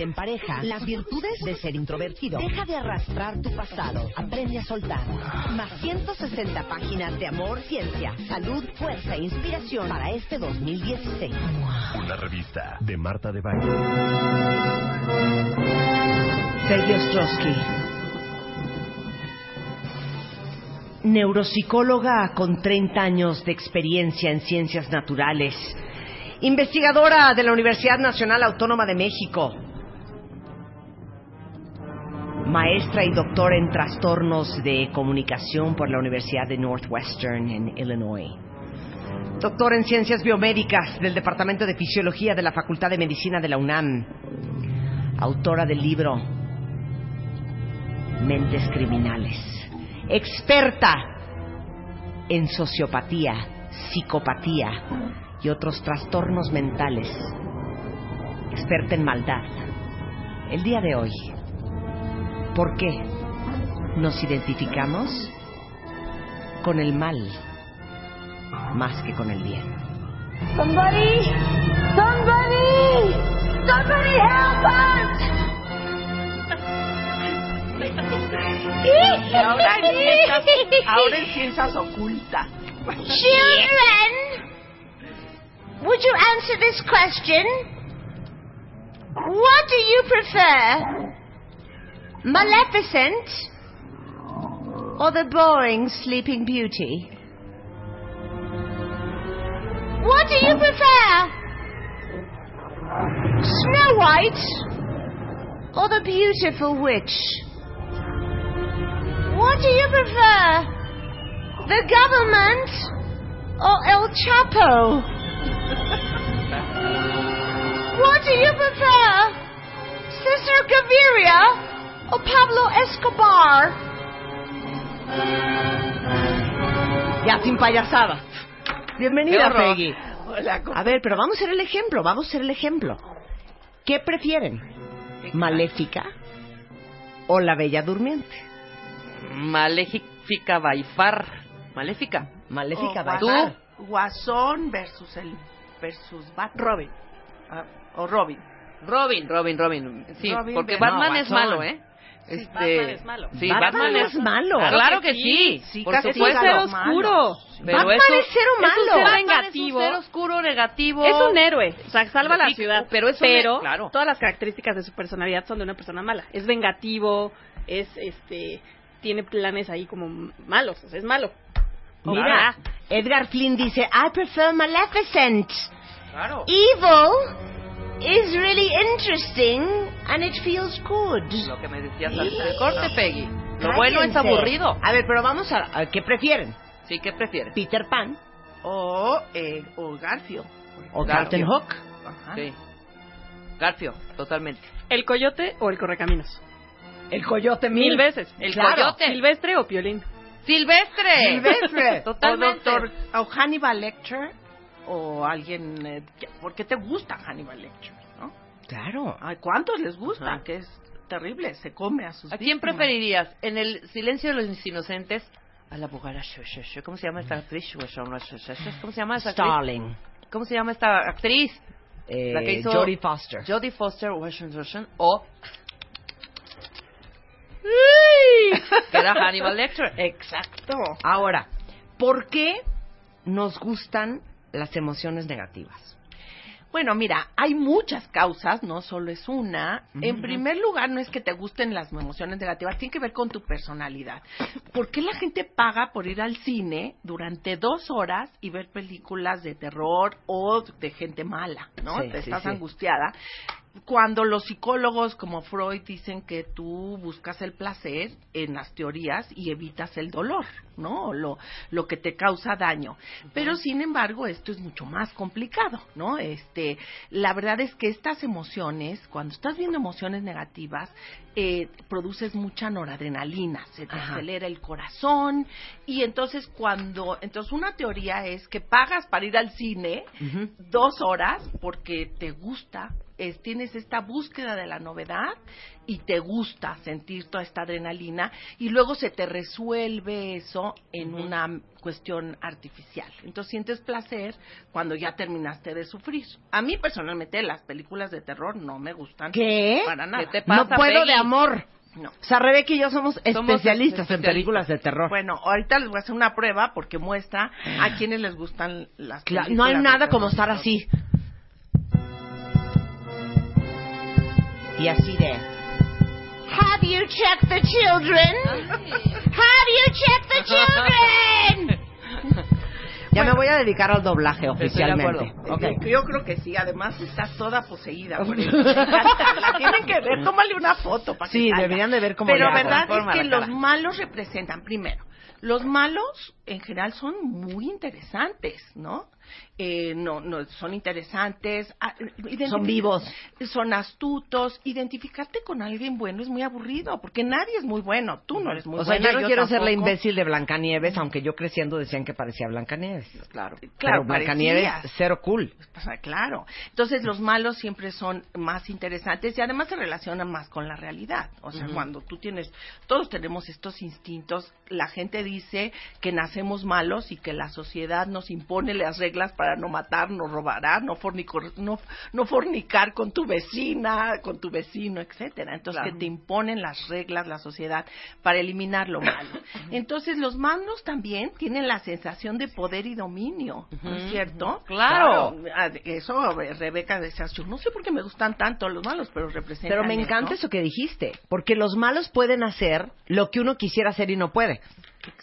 en pareja. Las virtudes de ser introvertido. Deja de arrastrar tu pasado. Aprende a soltar. Más 160 páginas de amor, ciencia, salud, fuerza e inspiración para este 2016. Una revista de Marta de Baile. Peggy Ostrowski. Neuropsicóloga con 30 años de experiencia en ciencias naturales. Investigadora de la Universidad Nacional Autónoma de México. Maestra y doctora en trastornos de comunicación por la Universidad de Northwestern en Illinois. Doctora en ciencias biomédicas del Departamento de Fisiología de la Facultad de Medicina de la UNAM. Autora del libro Mentes Criminales. Experta en sociopatía, psicopatía y otros trastornos mentales. Experta en maldad. El día de hoy, ¿por qué nos identificamos con el mal más que con el bien? Somebody, somebody, somebody help us! Y ahora en ciencias, ahora en ciencias ocultas. Children, would you answer this question? What do you prefer? Maleficent or the boring Sleeping Beauty? What do you prefer? Snow White or the beautiful witch? What do you prefer? The government or El Chapo? what do you prefer? Sister Gaviria or Pablo Escobar? Ya sin payasada. Bienvenida. Peggy. Hola, ¿cómo- A ver, pero vamos a ser el ejemplo, vamos a ser el ejemplo. ¿Qué prefieren? ¿Maléfica o la Bella Durmiente? Maléfica Baifar. Maléfica. Maléfica O va a ¿Tú? Guasón versus el versus Batman. Robin. o Robin. Robin, Robin, Robin. Sí, Robin, porque Batman no, es malo, ¿eh? Este, Batman es malo. Sí, Batman es es malo. Claro, que sí. Sí, por casi supuesto. es ser oscuro. malo. Pero Batman eso- es cero es un malo. vengativo. Es un ser oscuro, negativo. Es un héroe, o sea, salva la ciudad. pero es pero claro. todas las características de su personalidad son de una persona mala. Es vengativo, es este tiene planes ahí como malos, o sea, es malo. Mira, Edgar Flynn dice, I prefer Maleficent. Claro. Evil is really interesting and it feels good. Lo que me decías antes del corte, Peggy. Lo Cállense. bueno es aburrido. A ver, pero vamos a, a- ¿qué prefieren? Sí, ¿qué prefieres? ¿Peter Pan O, eh, o Garfio. o. Captain Hook? Ajá. Sí. Garfio, totalmente. ¿El coyote o el correcaminos? El coyote Mil veces. El Claro. coyote. Silvestre o Piolín. Silvestre. Silvestre. Totalmente. O, doctor, o Hannibal Lecter. O alguien... eh, ¿Por qué te gusta Hannibal Lecter? ¿no? Claro. Ay, ¿Cuántos les gusta? Ajá. Que es terrible. Se come a sus ¿A quién víctimas. preferirías? En el silencio de los inocentes, a la abogada. ¿Cómo se llama esta actriz? ¿Cómo se llama esta actriz? Starling. ¿Cómo se llama esta actriz? Eh, La que hizo- Jodie Foster. Jodie Foster Washington o que era Hannibal Lecter. Exacto. Ahora, ¿por qué nos gustan las emociones negativas? Bueno, mira, hay muchas causas, no solo es una. En primer lugar, no es que te gusten las emociones negativas, tiene que ver con tu personalidad. ¿Por qué la gente paga por ir al cine durante dos horas y ver películas de terror o de gente mala, ¿no? Sí, te sí, estás sí. angustiada. Cuando los psicólogos como Freud dicen que tú buscas el placer en las teorías y evitas el dolor, ¿no? Lo, lo que te causa daño. Pero sin embargo, esto es mucho más complicado, ¿no? Este, la verdad es que estas emociones, cuando estás viendo emociones negativas, eh, produces mucha noradrenalina, se te Ajá. acelera el corazón y entonces cuando, entonces una teoría es que pagas para ir al cine dos horas porque te gusta, es- tienes esta búsqueda de la novedad y te gusta sentir toda esta adrenalina y luego se te resuelve eso en una cuestión artificial. Entonces sientes placer cuando ya terminaste de sufrir. A mí personalmente las películas de terror no me gustan ¿Qué? para nada. ¿Qué te No pasa, puedo Peggy? de amor. No. O sea, Rebeca y yo somos Somos especialistas en películas de terror. Bueno, ahorita les voy a hacer una prueba porque muestra a quienes les gustan las películas no hay de nada terror. como estar así. Y así de... Have you checked the children? Have you checked the children? Ya me voy a dedicar al doblaje de oficialmente. acuerdo. Ok. Yo, yo creo que sí, además está toda poseída por eso. La tienen que ver, tómale una foto para que Sí, salga. deberían de ver cómo Pero hago. verdad es que la los malos representan, primero, los malos en general son muy interesantes, ¿no? Eh, no, no, son interesantes. ah, Son vivos. Son astutos. Identificarte con alguien bueno es muy aburrido, porque nadie es muy bueno. Tú no eres muy o sea, yo no quiero ser la imbécil de Blancanieves, aunque yo creciendo decían que parecía Blancanieves. Claro. Claro, Pero Blancanieves, cero cool. O sea, claro. Entonces los malos siempre son más interesantes y además se relacionan más con la realidad. O sea, cuando tú tienes, todos tenemos estos instintos, la gente dice que nacemos malos y que la sociedad nos impone las reglas para no matar, no robar, no fornicar, no, no fornicar con tu vecina, con tu vecino, etcétera. Entonces Claro. que te imponen las reglas, la sociedad, para eliminar lo malo. Entonces los malos también tienen la sensación de poder y dominio, ¿no es cierto? Claro. Ah, de- Eso, Rebeca, decías, yo no sé por qué me gustan tanto los malos, pero representan Pero me encanta eso. eso que dijiste, porque los malos pueden hacer lo que uno quisiera hacer y no puede.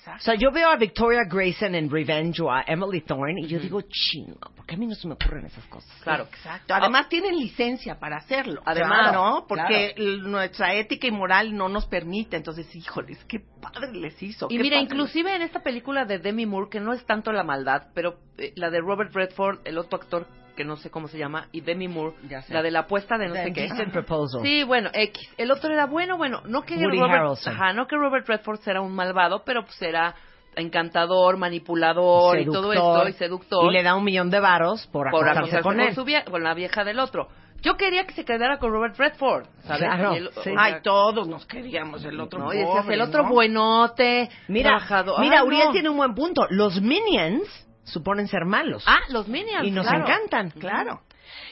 O sea, yo veo a Victoria Grayson en Revenge o a Emily Thorne y yo digo, chingo, ¿por qué a mí no se me ocurren esas cosas? Claro. Exacto. Además tienen licencia para hacerlo. Además, ¿no? Porque claro. nuestra ética y moral no nos permite. Entonces, híjoles, qué padre les hizo. Y mira, padre inclusive en esta película de Demi Moore, que no es tanto la maldad, pero eh, la de Robert Redford, el otro actor que no sé cómo se llama, y Demi Moore, la de la apuesta de no The sé qué. Proposal. Sí, bueno, X. El otro era bueno, bueno, no que Woody Robert, ajá, no que Robert Redford era un malvado, pero pues era encantador, manipulador y todo esto y seductor Y le da un millón de varos por por acostarse con con, él. su vie- con la vieja del otro. Yo quería que se quedara con Robert Redford, ¿sabes? Claro, sí. sea, Ay, todos nos queríamos el otro no, y decías, el otro ¿no? buenote, Mira, trabajador. mira, Uriel no. tiene un buen punto. Los Minions suponen ser malos. Ah, los Minions, y nos claro. encantan. Claro.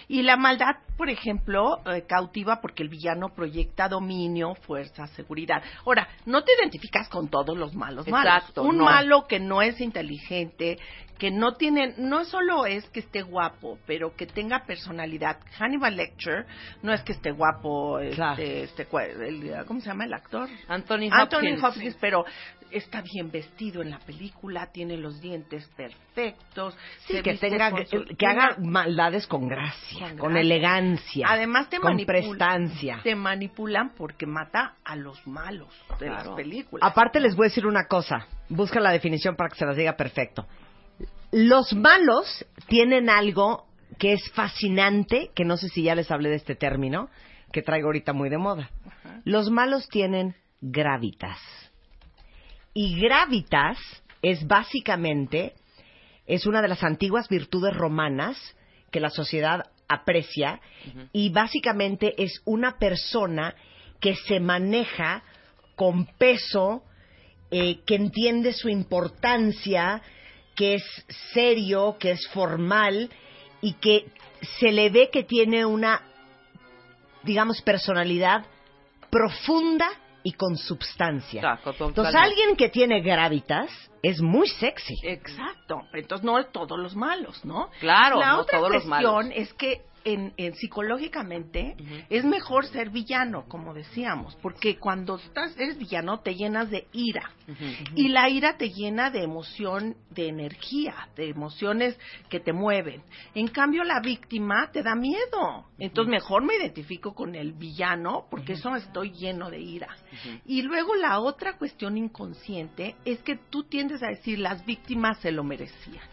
Y la maldad, por ejemplo, eh, cautiva porque el villano proyecta dominio, fuerza, seguridad. Ahora, no te identificas con todos los malos malos. Exacto, Un no. malo que no es inteligente, que no tiene, no solo es que esté guapo, pero que tenga personalidad. Hannibal Lecter no es que esté guapo, este, Claro. este, cua- el- ¿cómo se llama el actor? Anthony Hopkins. Anthony Hopkins, pero está bien vestido en la película, tiene los dientes perfectos. Sí, se que tenga, su- que haga maldades con gracia, Con elegancia, Además te con prestancia. Te manipulan porque mata a los malos de las películas. Aparte les voy a decir una cosa, busca la definición para que se las diga perfecto. Los malos tienen algo que es fascinante, que no sé si ya les hablé de este término, que traigo ahorita muy de moda. Los malos tienen gravitas. Y gravitas es básicamente, es una de las antiguas virtudes romanas que la sociedad aprecia y básicamente es una persona que se maneja con peso, eh, que entiende su importancia, que es serio, que es formal y que se le ve que tiene una, digamos, personalidad profunda y con substancia. Exacto, Entonces, alguien que tiene gravitas es muy sexy. Exacto. Entonces no es todos los malos, ¿no? Claro, La no otra todos los cuestión malos. es que en, en psicológicamente es mejor ser villano, como decíamos, porque cuando estás eres villano te llenas de ira. Y la ira te llena de emoción, de energía, de emociones que te mueven. En cambio la víctima te da miedo, entonces mejor me identifico con el villano porque eso estoy lleno de ira. Y luego la otra cuestión inconsciente es que tú tiendes a decir las víctimas se lo merecían.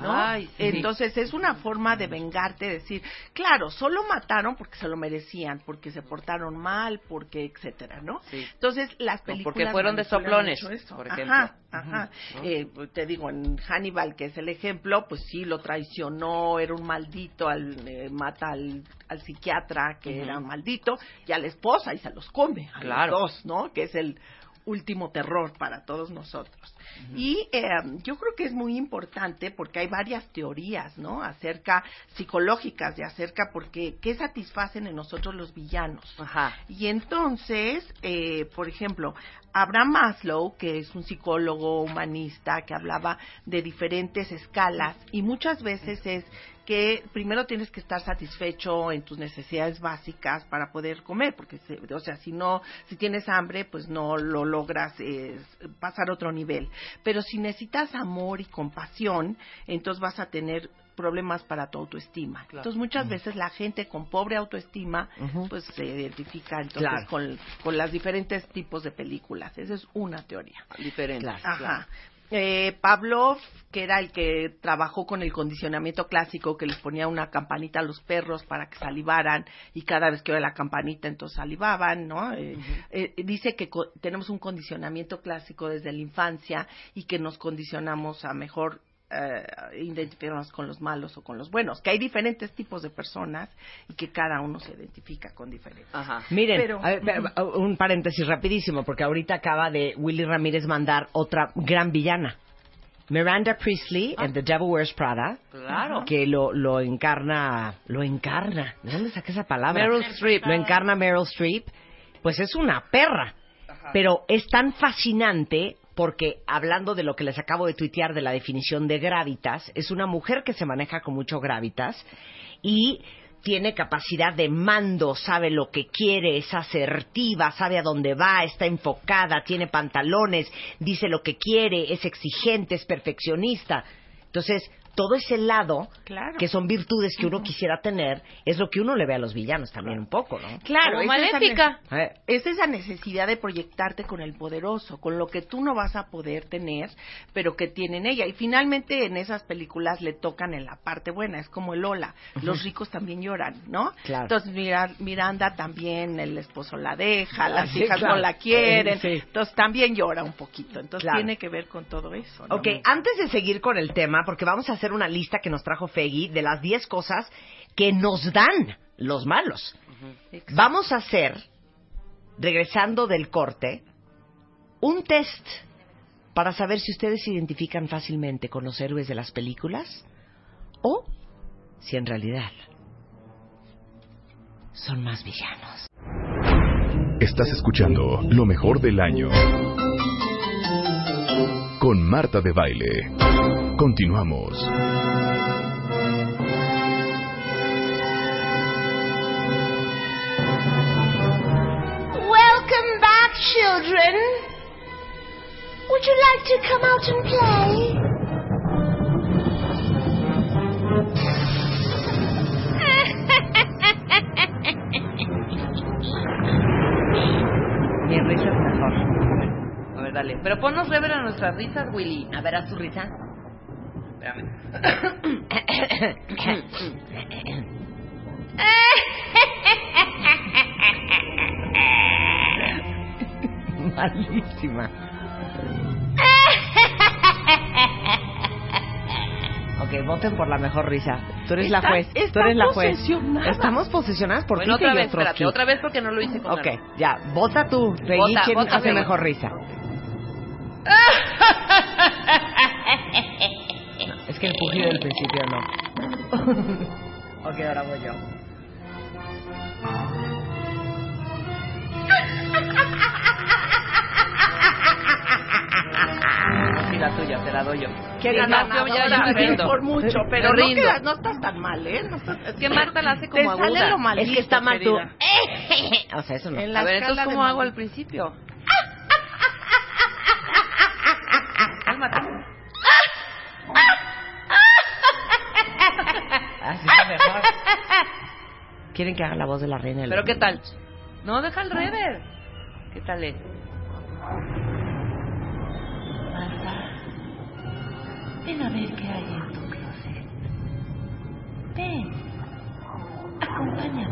¿No? Ay, sí. Entonces es una forma de vengarte, decir, claro, solo mataron porque se lo merecían, porque se portaron mal, porque etcétera, ¿no? Sí. Entonces las películas porque fueron de soplones, por ejemplo. Ajá, ajá. Eh, te digo, en Hannibal, que es el ejemplo, pues sí, lo traicionó, era un maldito, al, eh, mata al, al psiquiatra que era un maldito, y a la esposa y se los come, a Claro. los dos, ¿no? Que es el último terror para todos nosotros. Y eh, yo creo que es muy importante porque hay varias teorías, ¿no? Acerca psicológicas de acerca porque qué satisfacen en nosotros los villanos. Ajá. Y entonces, eh, por ejemplo, Abraham Maslow, que es un psicólogo humanista que hablaba de diferentes escalas y muchas veces es que primero tienes que estar satisfecho en tus necesidades básicas para poder comer, porque, se- o sea, si no, si tienes hambre, pues no lo logras eh, pasar a otro nivel. Pero si necesitas amor y compasión, entonces vas a tener problemas para tu autoestima. Entonces muchas veces la gente con pobre autoestima, pues se identifica entonces Claro. con, con las diferentes tipos de películas. Esa es una teoría. Diferente. Claro. Ajá. Eh, Pavlov, que era el que trabajó con el condicionamiento clásico, que les ponía una campanita a los perros para que salivaran y cada vez que oía la campanita entonces salivaban, ¿no? Eh, eh, dice que co- tenemos un condicionamiento clásico desde la infancia y que nos condicionamos a mejor eh, identificarnos con los malos o con los buenos, que hay diferentes tipos de personas y que cada uno se identifica con diferentes. Ajá. Miren, Pero- a ver, a- un paréntesis rapidísimo, porque ahorita acaba de Willy Ramírez mandar otra gran villana. Miranda Priestley en The Devil Wears Prada. Claro. Que lo, lo encarna, lo encarna. ¿De dónde saqué esa palabra? Meryl Streep. Lo encarna Meryl Streep. Pues es una perra. Pero es tan fascinante porque hablando de lo que les acabo de tuitear de la definición de gravitas, es una mujer que se maneja con mucho gravitas y tiene capacidad de mando, sabe lo que quiere, es asertiva, sabe a dónde va, está enfocada, tiene pantalones, dice lo que quiere, es exigente, es perfeccionista. Entonces, todo ese lado, Claro. que son virtudes que uno quisiera tener, es lo que uno le ve a los villanos también un poco, ¿no? Claro, Como es esa maléfica. Eh, es esa necesidad de proyectarte con el poderoso, con lo que tú no vas a poder tener, pero que tienen ella. Y finalmente en esas películas le tocan en la parte buena, es como el Lola. Los ricos también lloran, ¿no? Claro. Entonces Mira- Miranda también, el esposo la deja, las sí, hijas claro. no la quieren, Sí. entonces también llora un poquito. Entonces Claro. tiene que ver con todo eso. ¿no? Ok, antes de seguir con el tema, porque vamos a hacer una lista que nos trajo Feggy de las 10 cosas que nos dan los malos. Vamos a hacer, regresando del corte, un test para saber si ustedes se identifican fácilmente con los héroes de las películas o si en realidad son más villanos. Estás escuchando lo mejor del año. Con Marta de Baile. Continuamos. Welcome back, children. Would you like to come out and play? Mejor. A ver, dale. Pero ponnos rever a nuestras risas, Willy. A ver, haz tu risa. Espérame. Malísima. Ok, voten por la mejor risa. Tú eres la Está- juez. Tú está eres la juez. posesionada. Estamos posesionadas por Bueno, ti, otra vez, espérate. Otra vez porque no lo hice con Ok, ganas. ya. Vota tú. Feggy, Vota, ¿quién vota, hace mejor risa? No, es que el pujido del principio no. ok, ahora voy yo. Sí, la tuya, te la doy. yo. No, yo ya, ya me rindo. por mucho, pero no, rindo. quedas- no estás tan mal, ¿eh? No estás- Es que Marta la hace Te como sale aguda. lo maldito, Es que está mal tú. O sea, eso no. En la A ver, entonces, ¿cómo hago al principio? Cálmate. Así es mejor. ¿Quieren que haga la voz de la reina? del ¿Pero qué tal? No, deja el rever. ¿Qué tal es? Ven a ver qué hay en tu closet. Ven. Acompáñame.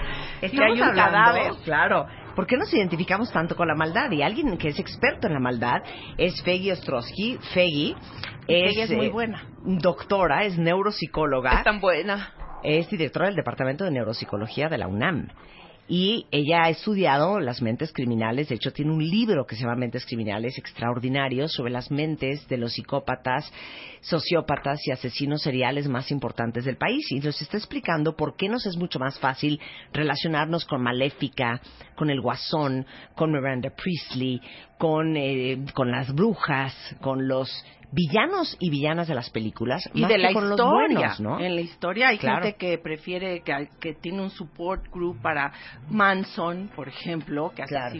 Es que hay un hablando, cadáver. Claro. ¿Por qué nos identificamos tanto con la maldad? Y alguien que es experto en la maldad es Feggy Ostrowski. Feggy es, es muy eh, buena. doctora, es neuropsicóloga. Es tan buena. es directora del Departamento de Neuropsicología de la UNAM. Y ella ha estudiado las mentes criminales, de hecho tiene un libro que se llama Mentes Criminales Extraordinarios sobre las mentes de los psicópatas, sociópatas y asesinos seriales más importantes del país. Y nos está explicando por qué nos es mucho más fácil relacionarnos con Maléfica, con el Guasón, con Miranda Priestley, con, eh, con las brujas, con los villanos y villanas de las películas y más de que la con historia. los buenos, ¿no? En la historia hay Claro. gente que prefiere, que, que tiene un support group para Manson, por ejemplo, que Claro.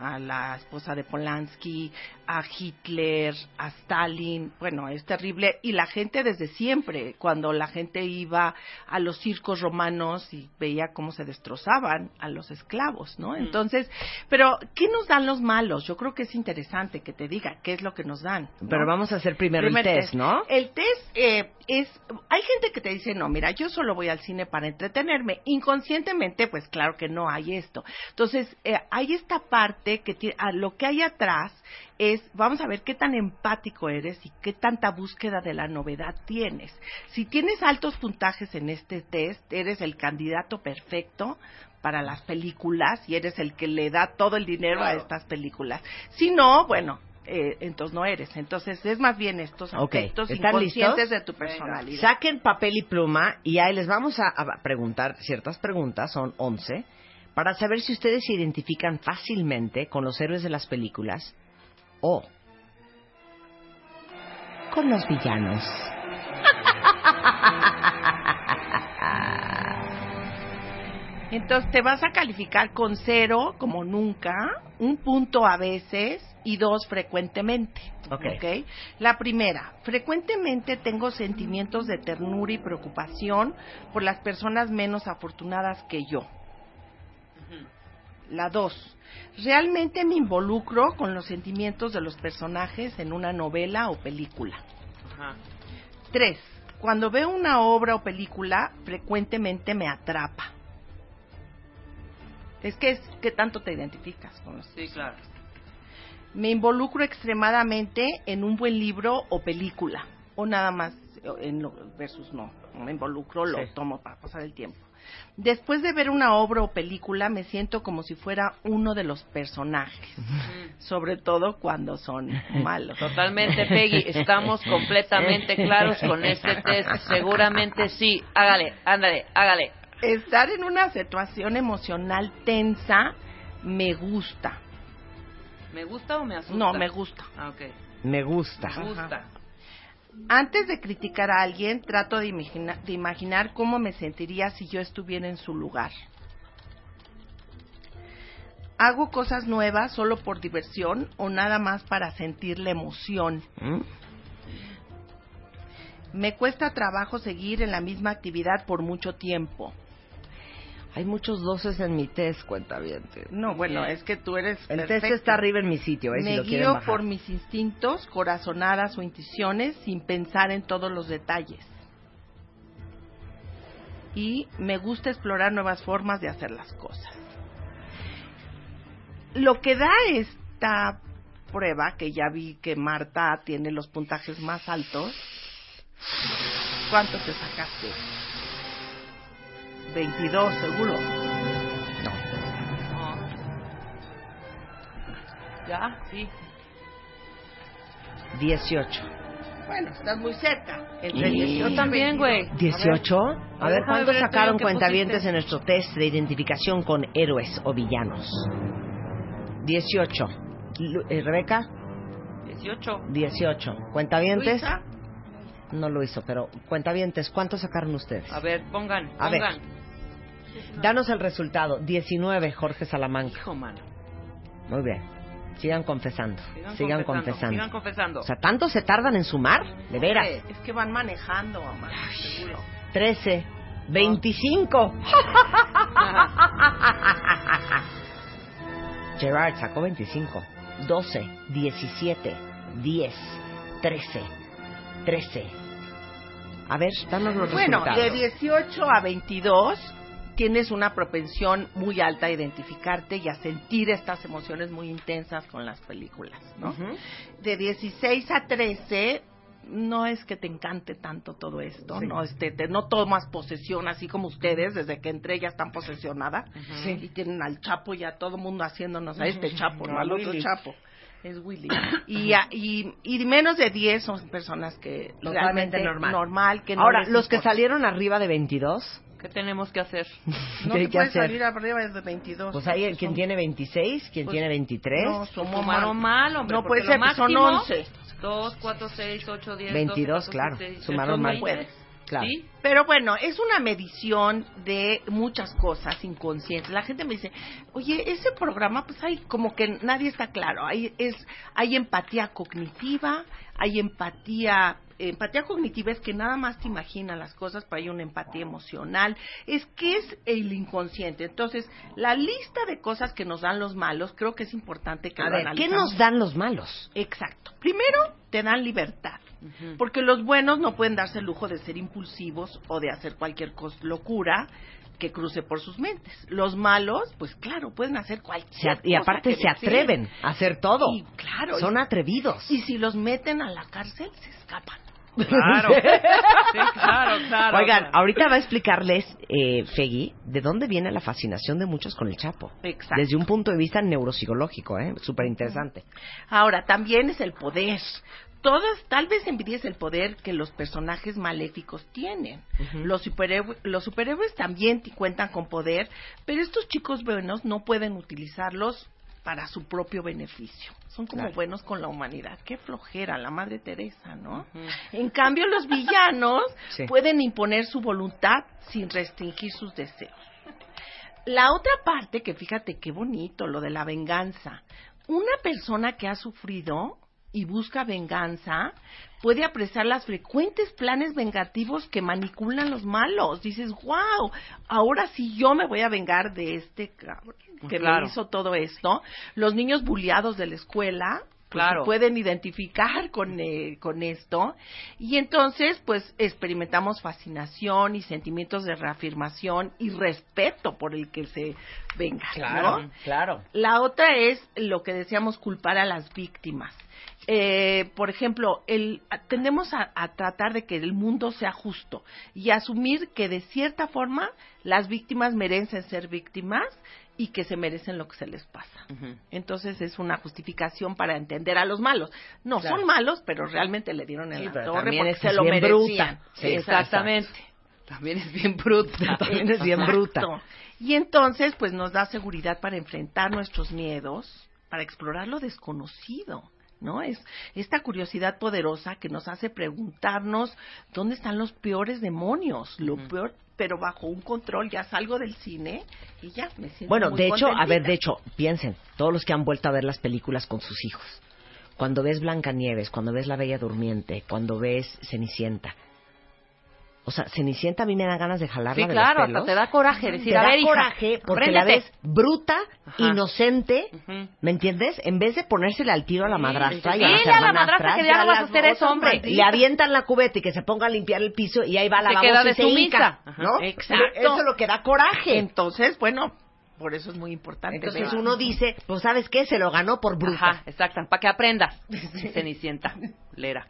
A la esposa de Polanski, a Hitler, a Stalin. Bueno, es terrible. Y la gente desde siempre, cuando la gente iba a los circos romanos y veía cómo se destrozaban a los esclavos, ¿no? Entonces, pero, ¿qué nos dan los malos? Yo creo que es interesante que te diga qué es lo que nos dan. ¿no? Pero vamos a hacer primero Primer el test, ¿no? El test eh, es... Hay gente que te dice, no, mira, yo solo voy al cine para entretenerme. Inconscientemente, pues claro que no hay esto. Entonces, eh, hay esta parte que ti- a lo que hay atrás es, vamos a ver qué tan empático eres y qué tanta búsqueda de la novedad tienes. Si tienes altos puntajes en este test, eres el candidato perfecto para las películas y eres el que le da todo el dinero a estas películas. Si no, bueno, eh, entonces no eres. Entonces es más bien estos Ok, aspectos ¿están inconscientes listos? de tu personalidad. Saquen papel y pluma y ahí les vamos a, a preguntar ciertas preguntas, son 11, para saber si ustedes se identifican fácilmente con los héroes de las películas o con los villanos. Entonces te vas a calificar con cero, como nunca, un punto a veces y dos frecuentemente. Ok. ¿ok? La primera, frecuentemente tengo sentimientos de ternura y preocupación por las personas menos afortunadas que yo. La dos, realmente me involucro con los sentimientos de los personajes en una novela o película. Ajá. Tres, cuando veo una obra o película, frecuentemente me atrapa. Es que es que tanto te identificas con los Sí, claro. Me involucro extremadamente en un buen libro o película. O nada más en lo- versus no. No Me involucro, lo Sí. tomo para pasar el tiempo. Después de ver una obra o película, me siento como si fuera uno de los personajes. Sobre todo cuando son malos. Totalmente, Peggy. Estamos completamente claros con este test. Seguramente sí. Hágale, ándale, hágale. Estar en una situación emocional tensa me gusta. ¿Me gusta o me asusta? No, me gusta. Ah, ok. Me gusta. Me gusta. Antes de criticar a alguien, trato de, imagina- de imaginar cómo me sentiría si yo estuviera en su lugar. Hago cosas nuevas solo por diversión o nada más para sentir la emoción. ¿Mm? Me cuesta trabajo seguir en la misma actividad por mucho tiempo. Hay muchos doces en mi test, cuenta bien. No, bueno, es que tú eres El test está arriba en mi sitio, eh, si Me lo guío bajar. por mis instintos, corazonadas o intuiciones sin pensar en todos los detalles. Y me gusta explorar nuevas formas de hacer las cosas. Lo que da esta prueba, que ya vi que Marta tiene los puntajes más altos, ¿cuánto te sacaste? 22 seguro. No. ¿Ya? Sí. 18. Bueno, estás muy cerca. Entre Y- 18 y Yo también, 22. güey. ¿18? A A ver, déjame ¿cuántos ver el sacaron cuentavientes pusiste. en nuestro test de identificación con héroes o villanos? 18. Lu- eh, Rebeca, 18. 18. Cuentavientes, Luisa, no lo hizo, pero cuentavientes, ¿cuántos sacaron ustedes? A ver, pongan, A ver. Danos el resultado. 19, Jorge Salamanca. Hijo, mano. Muy bien. Sigan confesando. Sigan, confesando. Sigan confesando. O sea, ¿tanto se tardan en sumar? De veras. es que van manejando, mamá, seguro. 13, 25. Gerard sacó 25. 12, 17, 10, 13, 13. A ver, danos los Bueno, resultados. de 18 a 22 tienes una propensión muy alta a identificarte y a sentir estas emociones muy intensas con las películas, ¿no? De 16 a 13 no es que te encante tanto todo esto, Sí. no este, te- no tomas posesión así como ustedes, desde que entré ya están posesionadas Sí. y tienen al Chapo ya todo el mundo haciéndonos a este Chapo, no A al otro. Chapo. Es Willy. Y, a- y, y menos de 10 son personas que Totalmente realmente normal. que no Ahora, los que salieron arriba de 22, ¿Qué tenemos que hacer? No ¿qué hay te que puedes hacer? salir arriba de 22. Pues hay el quien Son- tiene 26, quien Pues, tiene 23, No, somos Sumaron mal, hombre. No puede ser, son máximo, 11. 2, 4, 6, 8, 10, 22, 12, 14, claro. 15, 16, Sumaron 17, mal. 20. claro. ¿Sí? Pero bueno, es una medición de muchas cosas inconscientes. La gente me dice, oye, ese programa, pues hay como que nadie está claro. Hay, es, hay empatía cognitiva, hay empatía... Empatía cognitiva es que nada más te imaginas las cosas, pero hay una empatía emocional. Es que es el inconsciente. Entonces, la lista de cosas que nos dan los malos, creo que es importante que A lo ver, ¿qué nos dan los malos? Exacto. Primero, te dan libertad. Porque los buenos no pueden darse el lujo de ser impulsivos o de hacer cualquier locura que cruce por sus mentes. Los malos, pues claro, pueden hacer Se cualquier a- y cosa aparte se atreven a hacer todo. Y claro, Son y, atrevidos. y si los meten a la cárcel, se escapan. Claro. Sí, claro, claro. Oigan, ahorita va a explicarles, eh, Feggy, de dónde viene la fascinación de muchos con el Chapo. Exacto. Desde un punto de vista neuropsicológico, ¿eh? Súper interesante. Ahora, también es el poder. Todas, tal vez envidies el poder que los personajes maléficos tienen. los, superhéroes, los superhéroes también cuentan con poder, pero estos chicos buenos no pueden utilizarlos para su propio beneficio. Son como Claro. buenos con la humanidad. Qué flojera, la Madre Teresa, ¿no? En cambio, los villanos Sí. pueden imponer su voluntad sin restringir sus deseos. La otra parte, que fíjate qué bonito, lo de la venganza. Una persona que ha sufrido y busca venganza puede apreciar las frecuentes planes vengativos que manipulan los malos. Dices, wow, ahora sí yo me voy a vengar de este cabrón que Claro. me hizo todo esto. Los niños bulliados de la escuela pues, Claro. se pueden identificar con, eh, con esto y entonces pues experimentamos fascinación y sentimientos de reafirmación y respeto por el que se venga, ¿no? claro. La otra es lo que decíamos culpar a las víctimas. Eh, por ejemplo, el, tendemos a, a tratar de que el mundo sea justo y asumir que de cierta forma las víctimas merecen ser víctimas y que se merecen lo que se les pasa. Entonces es una justificación para entender a los malos. No Claro. son malos, pero realmente le dieron en Sí, la torre porque se lo merecían. Sí, Exactamente. También es bien bruta. También es bien bruta. Y entonces, pues nos da seguridad para enfrentar nuestros miedos, para explorar lo desconocido, ¿no? Es esta curiosidad poderosa que nos hace preguntarnos dónde están los peores demonios, lo peor, pero bajo un control. Ya salgo del cine y ya me siento Bueno, muy de hecho, a ver, de hecho, piensen, todos los que han vuelto a ver las películas con sus hijos. Cuando ves Blancanieves, cuando ves La Bella Durmiente, cuando ves Cenicienta. O sea, Cenicienta a mí me da ganas de jalarla Sí, de claro, los hasta pelos. te da coraje decir, Te a da ver, hija, coraje porque la réndete. ves bruta, Ajá. inocente. ¿me entiendes? En vez de ponérsele al tiro a la Sí, madrastra y dile a las la madrastra que y ya no vas a hacer eso, hombre. malditas, Le avientan la cubeta y que se ponga a limpiar el piso y ahí va la babosa y de se hinca. ¿no? Exacto. Eso es lo que da coraje. Entonces, bueno, por eso es muy importante. Entonces uno dice, pues ¿sabes qué? Se lo ganó por bruta. Ajá, exacto, para que aprendas. Cenicienta, lera.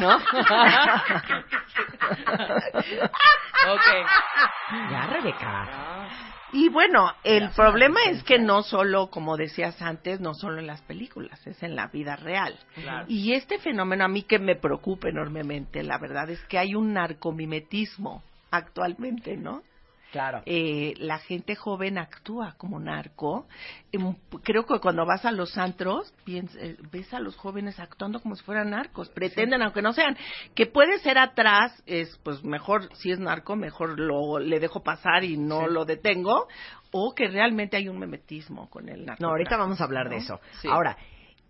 ¿No? ok. Ya, Rebeca. Y bueno, el problema es que no solo, como decías antes, no solo en las películas, es en la vida real. Claro. Y este fenómeno a mí que me preocupa enormemente, la verdad es que hay un narcomimetismo actualmente, ¿no? Claro. Eh, la gente joven actúa como narco. Em, Creo que cuando vas a los antros, piens- eh, ves a los jóvenes actuando como si fueran narcos. Pretenden, aunque no sean. Que puede ser atrás, es pues mejor, si es narco, mejor lo le dejo pasar y no lo detengo. O que realmente hay un memetismo con el narco. No, ahorita vamos a hablar de eso. Sí. Ahora,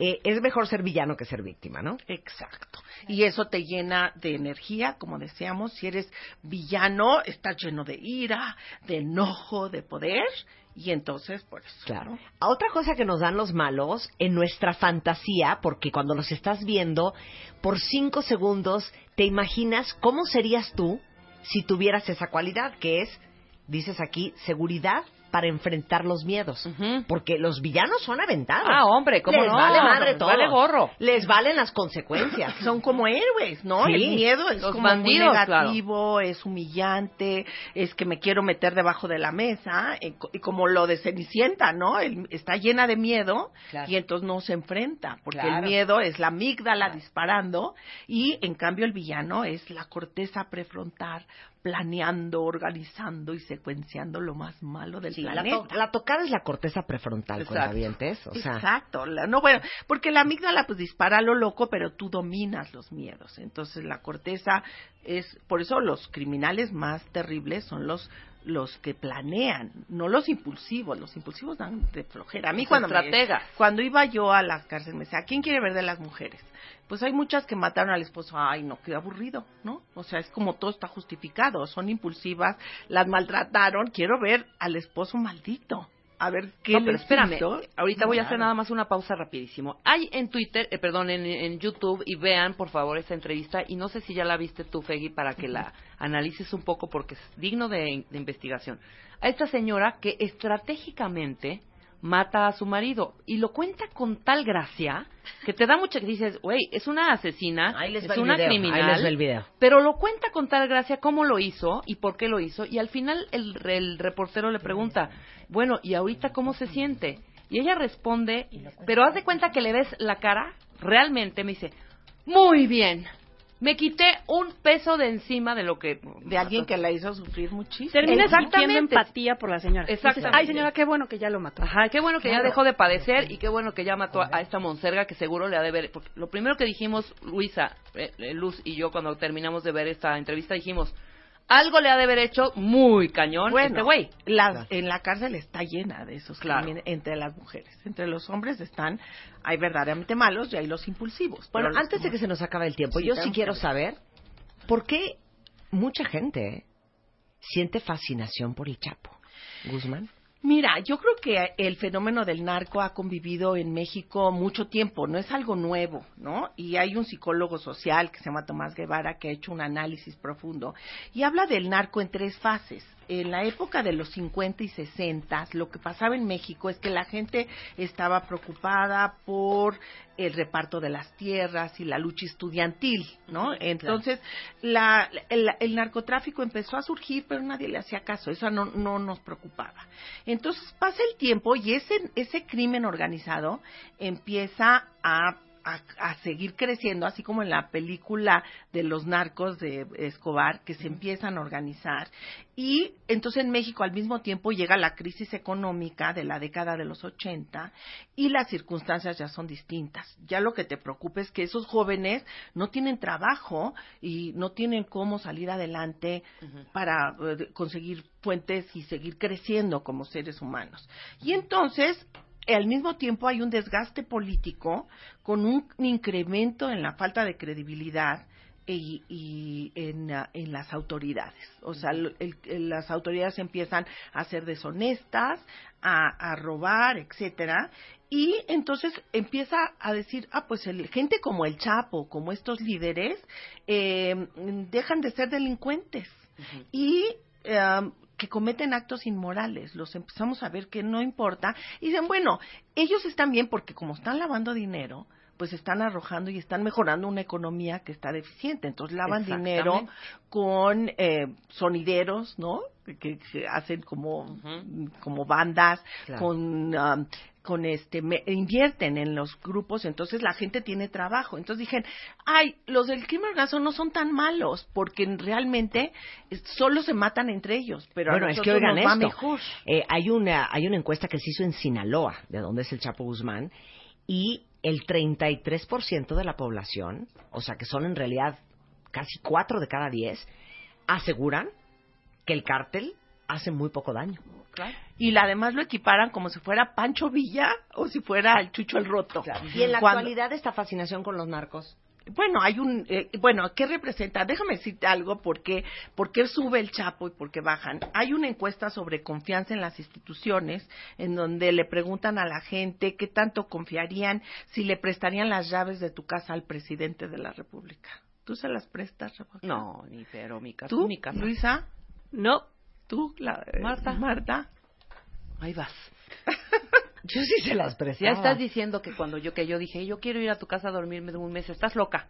eh, es mejor ser villano que ser víctima, ¿no? Exacto. Y eso te llena de energía, como decíamos, si eres villano, estás lleno de ira, de enojo, de poder, y entonces por eso. Claro. A Otra cosa que nos dan los malos en nuestra fantasía, porque cuando los estás viendo, por cinco segundos te imaginas cómo serías tú si tuvieras esa cualidad, que es, dices aquí, seguridad para enfrentar los miedos. Porque los villanos son aventados. Ah, hombre, ¿cómo Les no? vale madre Les todo. vale gorro. Les valen las consecuencias. Son como héroes, ¿no? Sí. El miedo es Los como bandidos, muy negativo, es humillante, es que me quiero meter debajo de la mesa, eh, y como lo de Cenicienta, ¿no? El- está llena de miedo Claro. y entonces no se enfrenta, porque Claro. el miedo es la amígdala disparando y en cambio el villano es la corteza prefrontal planeando, organizando y secuenciando lo más malo del Sí, la, planeta. to- la tocada es la corteza prefrontal, cuentavientes. O sea, Exacto, la- no bueno, porque la amígdala pues dispara a lo loco, pero tú dominas los miedos. Entonces la corteza es, por eso los criminales más terribles son los los que planean, no los impulsivos. Los impulsivos dan de flojera. A mí Los cuando me- estrategas. cuando iba yo a la cárcel me decía, ¿a quién quiere ver de las mujeres? Pues hay muchas que mataron al esposo. Ay, no, qué aburrido, ¿no? O sea, es como todo está justificado. Son impulsivas, las maltrataron. Quiero ver al esposo maldito. A ver qué No, pero espérame, hizo. ahorita voy a hacer nada más una pausa rapidísimo. Hay en Twitter, eh, perdón, en, en YouTube, y vean por favor esta entrevista, y no sé si ya la viste tú, Feggy, para que la analices un poco, porque es digno de, de investigación. A esta señora que estratégicamente mata a su marido, y lo cuenta con tal gracia, que te da mucha que dices, güey, es una asesina, ahí les va es el una video, criminal, Ahí les va el video. pero lo cuenta con tal gracia cómo lo hizo y por qué lo hizo. Y al final el, el reportero le pregunta, bueno, ¿y ahorita cómo se siente? Y ella responde, pero haz de cuenta que le ves la cara, realmente me dice, muy bien, me quité un peso de encima de lo que... de alguien que la hizo sufrir muchísimo. Termina Exactamente. sintiendo empatía por la señora. Exactamente. Ay, señora, qué bueno que ya lo mató. Ajá, qué bueno que ya dejó de padecer y qué bueno que ya mató a, a esta monserga que seguro le ha de ver. Porque lo primero que dijimos, Luisa, eh, eh, Luz y yo, cuando terminamos de ver esta entrevista, dijimos, algo le ha de haber hecho muy cañón Bueno, este güey. las- en la cárcel está llena de esos Claro. entre las mujeres. Entre los hombres están, hay verdaderamente malos y hay los impulsivos. Bueno, los antes de que se nos acabe el tiempo, Sí, yo sí quiero saber por qué mucha gente siente fascinación por el Chapo. Guzmán. Mira, yo creo que el fenómeno del narco ha convivido en México mucho tiempo, no es algo nuevo, ¿no? Y hay un psicólogo social que se llama Tomás Guevara que ha hecho un análisis profundo y habla del narco en tres fases. En la época de los 50 y 60, lo que pasaba en México es que la gente estaba preocupada por el reparto de las tierras y la lucha estudiantil, ¿no? Entonces, la, el, el narcotráfico empezó a surgir, pero nadie le hacía caso, eso no, no nos preocupaba. Entonces pasa el tiempo y ese, ese crimen organizado empieza a, a, a seguir creciendo, así como en la película de los narcos de Escobar, que se empiezan a organizar. Y entonces en México al mismo tiempo llega la crisis económica de la década de los 80 y las circunstancias ya son distintas. Ya lo que te preocupa es que esos jóvenes no tienen trabajo y no tienen cómo salir adelante para eh, conseguir fuentes y seguir creciendo como seres humanos. Y entonces al mismo tiempo hay un desgaste político con un incremento en la falta de credibilidad y, y en, ah, en las autoridades. O sea, el- el- las autoridades empiezan a ser deshonestas, a, a robar, etcétera, y entonces empieza a decir, ah, pues el, gente como el Chapo, como estos líderes, eh, dejan de ser delincuentes y eh, que cometen actos inmorales. Los empezamos a ver que no importa. Y dicen, bueno, ellos están bien porque como están lavando dinero, pues están arrojando y están mejorando una economía que está deficiente. Entonces lavan dinero con eh, sonideros, ¿no? Que, que hacen como, como bandas, Claro. con um, con este me- invierten en los grupos, entonces la gente tiene trabajo. Entonces dije, ay, los del crimen organizado no son tan malos, porque realmente eh, solo se matan entre ellos, pero a bueno, es que oigan nos va esto. mejor. Eh, hay, una, hay una encuesta que se hizo en Sinaloa, de donde es el Chapo Guzmán, y el 33% de la población, o sea que son en realidad casi 4 de cada 10, aseguran que el cártel hace muy poco daño. Y la además lo equiparan como si fuera Pancho Villa o si fuera el Chucho el Roto. Y en la Cuando- actualidad esta fascinación con los narcos. Bueno, hay un, eh, bueno, ¿qué representa? Déjame decirte algo, porque, por qué sube el Chapo y por qué bajan. Hay una encuesta sobre confianza en las instituciones, en donde le preguntan a la gente qué tanto confiarían si le prestarían las llaves de tu casa al presidente de la República. ¿Tú se las prestas, Rebeca? No, ni pero mi casa ¿Tú, mi casa. Luisa? No. ¿Tú, la, eh, Marta. Marta? Ahí vas. Yo sí se las prestaba. Ya estás diciendo que cuando yo que yo dije, yo quiero ir a tu casa a dormirme de un mes, estás loca.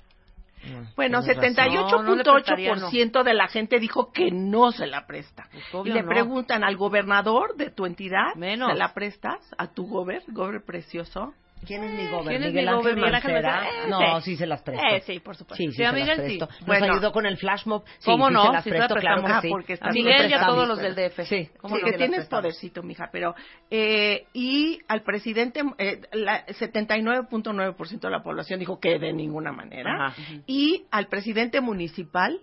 Bueno, Tienes razón. No, no le prestaría, 78% de la gente dijo que no se la presta. Pues, y le no. preguntan al gobernador de tu entidad, Menos. ¿se la prestas a tu gober, gober precioso? ¿Quién es mi gober? ¿Quién es Miguel mi Ángel? Miguel Ángel Mancera. Mancera. No, Eh, sí se las presto. Eh, sí, por supuesto. Sí, sí, Sí, a Miguel sí. Nos Bueno. ayudó con el flash mob. Sí, ¿Cómo sí no? se las Sí presto, claro que sí. Ah, porque A Sí, Miguel y a todos los del DF. Sí. ¿Cómo Sí, no? que tienes podercito, mija, pero... Eh, y al presidente, eh, la 79.9% de la población dijo que de ninguna manera. Ajá. Y al presidente municipal,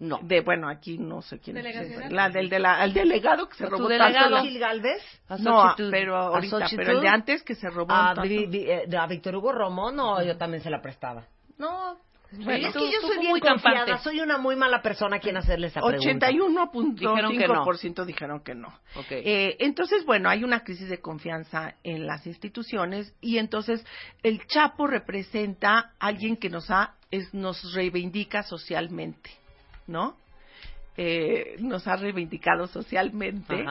No. de, bueno, aquí no sé quién es. La del de la, al delegado que se ¿A tu robó delegado? tanto Gil Galvez. No, pero ahorita, pero el de antes que se robó A, tanto. Vi- Vi- eh, a Víctor Hugo Romo, no, yo también se la prestaba. No, Bueno, es que yo soy muy bien campante. confiada, soy una muy mala persona a quien hacerle esa pregunta. 81.5% dijeron que no. Ok. Eh, entonces, bueno, hay una crisis de confianza en las instituciones y entonces el Chapo representa a alguien que nos ha, es, nos reivindica socialmente, ¿no? Eh, nos ha reivindicado socialmente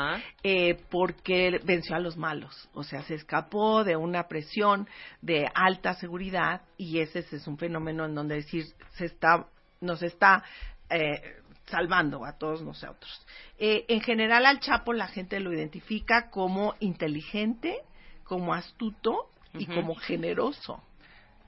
eh, porque venció a los malos, o sea, se escapó de una presión de alta seguridad y ese, ese es un fenómeno en donde decir se está, nos está eh, salvando a todos nosotros. Eh, en general al Chapo la gente lo identifica como inteligente, como astuto y como generoso.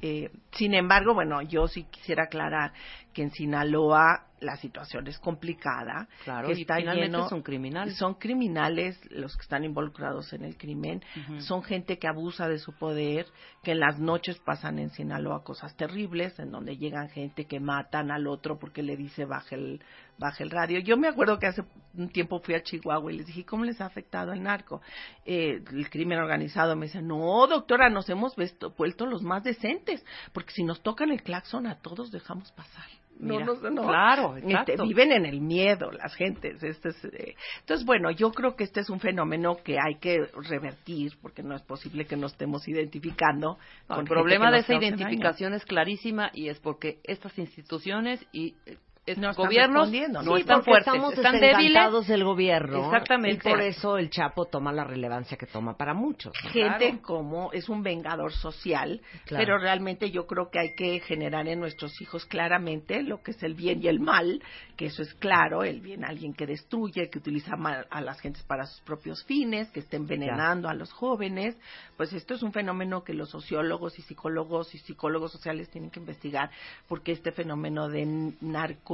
Eh, sin embargo, bueno, yo sí quisiera aclarar que en Sinaloa la situación es complicada. Claro, que está lleno- son criminales. Son criminales los que están involucrados en el crimen. Son gente que abusa de su poder, que en las noches pasan en Sinaloa cosas terribles, en donde llegan gente que matan al otro porque le dice baje el, baje el radio. Yo me acuerdo que hace un tiempo fui a Chihuahua y les dije, ¿cómo les ha afectado el narco? Eh, el crimen organizado me dice, no, doctora, nos hemos visto- vuelto los más decentes, porque si nos tocan el claxon a todos dejamos pasar. No, Mira, no, no. claro, Este, viven en el miedo las gentes. Este es, eh, entonces, bueno, yo creo que este es un fenómeno que hay que revertir, porque no es posible que nos estemos identificando. No, con el problema de esa daño. identificación es clarísima y es porque estas instituciones y eh, No están gobiernos respondiendo, no. Sí, están fuertes, estamos están débiles. del gobierno. Exactamente. Y por eso el Chapo toma la relevancia que toma para muchos. ¿no? gente Claro. como es un vengador social, Claro. pero realmente yo creo que hay que generar en nuestros hijos claramente lo que es el bien y el mal, que eso es claro, el bien alguien que destruye, que utiliza mal a las gentes para sus propios fines, que está envenenando a los jóvenes, pues esto es un fenómeno que los sociólogos y psicólogos y psicólogos sociales tienen que investigar, porque este fenómeno de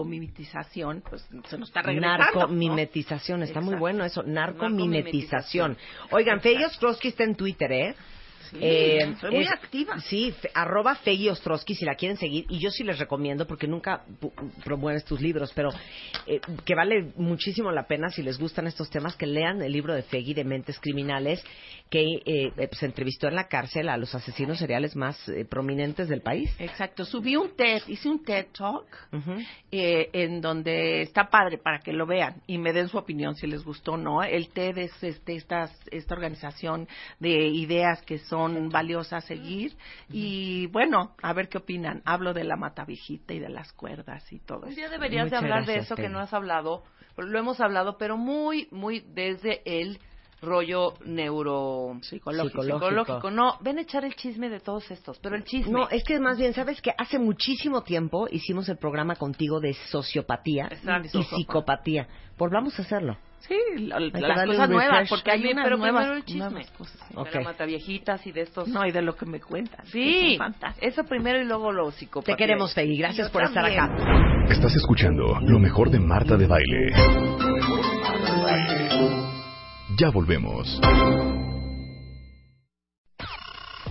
narcomimetización, pues se nos está regresando. ¿no? Narcomimetización, está muy Exacto. bueno eso, narcomimetización. Oigan, Fey Ostrowski está en Twitter, ¿eh? Sí, Eh, soy muy es- activa. Sí, fe- arroba Fey Ostrowski si la quieren seguir. Y yo sí les recomiendo, porque nunca promueves tus libros, pero eh, que vale muchísimo la pena si les gustan estos temas, que lean el libro de Feggy de Mentes Criminales, que eh, se entrevistó en la cárcel a los asesinos seriales más eh, prominentes del país. Exacto, subí un TED, hice un TED Talk eh, en donde está padre para que lo vean y me den su opinión si les gustó o no. El TED es este, esta, esta organización de ideas que son valiosas a seguir y bueno, a ver qué opinan. Hablo de la matavijita y de las cuerdas y todo Un eso. día deberías Muchas de hablar de eso que no has hablado. Lo hemos hablado, pero muy, muy desde el rollo neuro Psicológico. psicológico. No, ven a echar el chisme de todos estos, pero el chisme. No, es que más bien, ¿sabes que Hace muchísimo tiempo hicimos el programa contigo de sociopatía Exacto. y psicopatía. Volvamos a hacerlo. Sí, la- las cosas nuevas, porque hay unas pero nuevas, primero el chisme. nuevas cosas. De Ok. la mataviejitas y de estos. No, y de lo que me cuentas. que sí, eso primero y luego lo psicopatía. Te queremos, Peggy. Gracias Yo por estar acá. Estás escuchando lo mejor de Marta de Baile. Ya volvemos.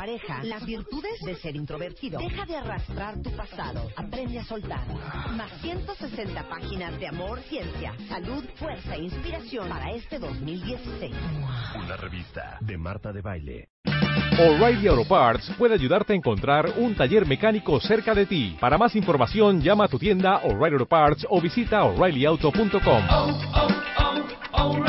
pareja las virtudes de ser introvertido. Deja de arrastrar tu pasado. Aprende a soltar. Más 160 páginas de amor, ciencia, salud, fuerza e inspiración para este 2016. Una revista de Marta de Baile. O'Reilly Auto Parts puede ayudarte a encontrar un taller mecánico cerca de ti. Para más información, llama a tu tienda O'Reilly Auto Parts o visita oreillyauto.com. Oh, oh, oh,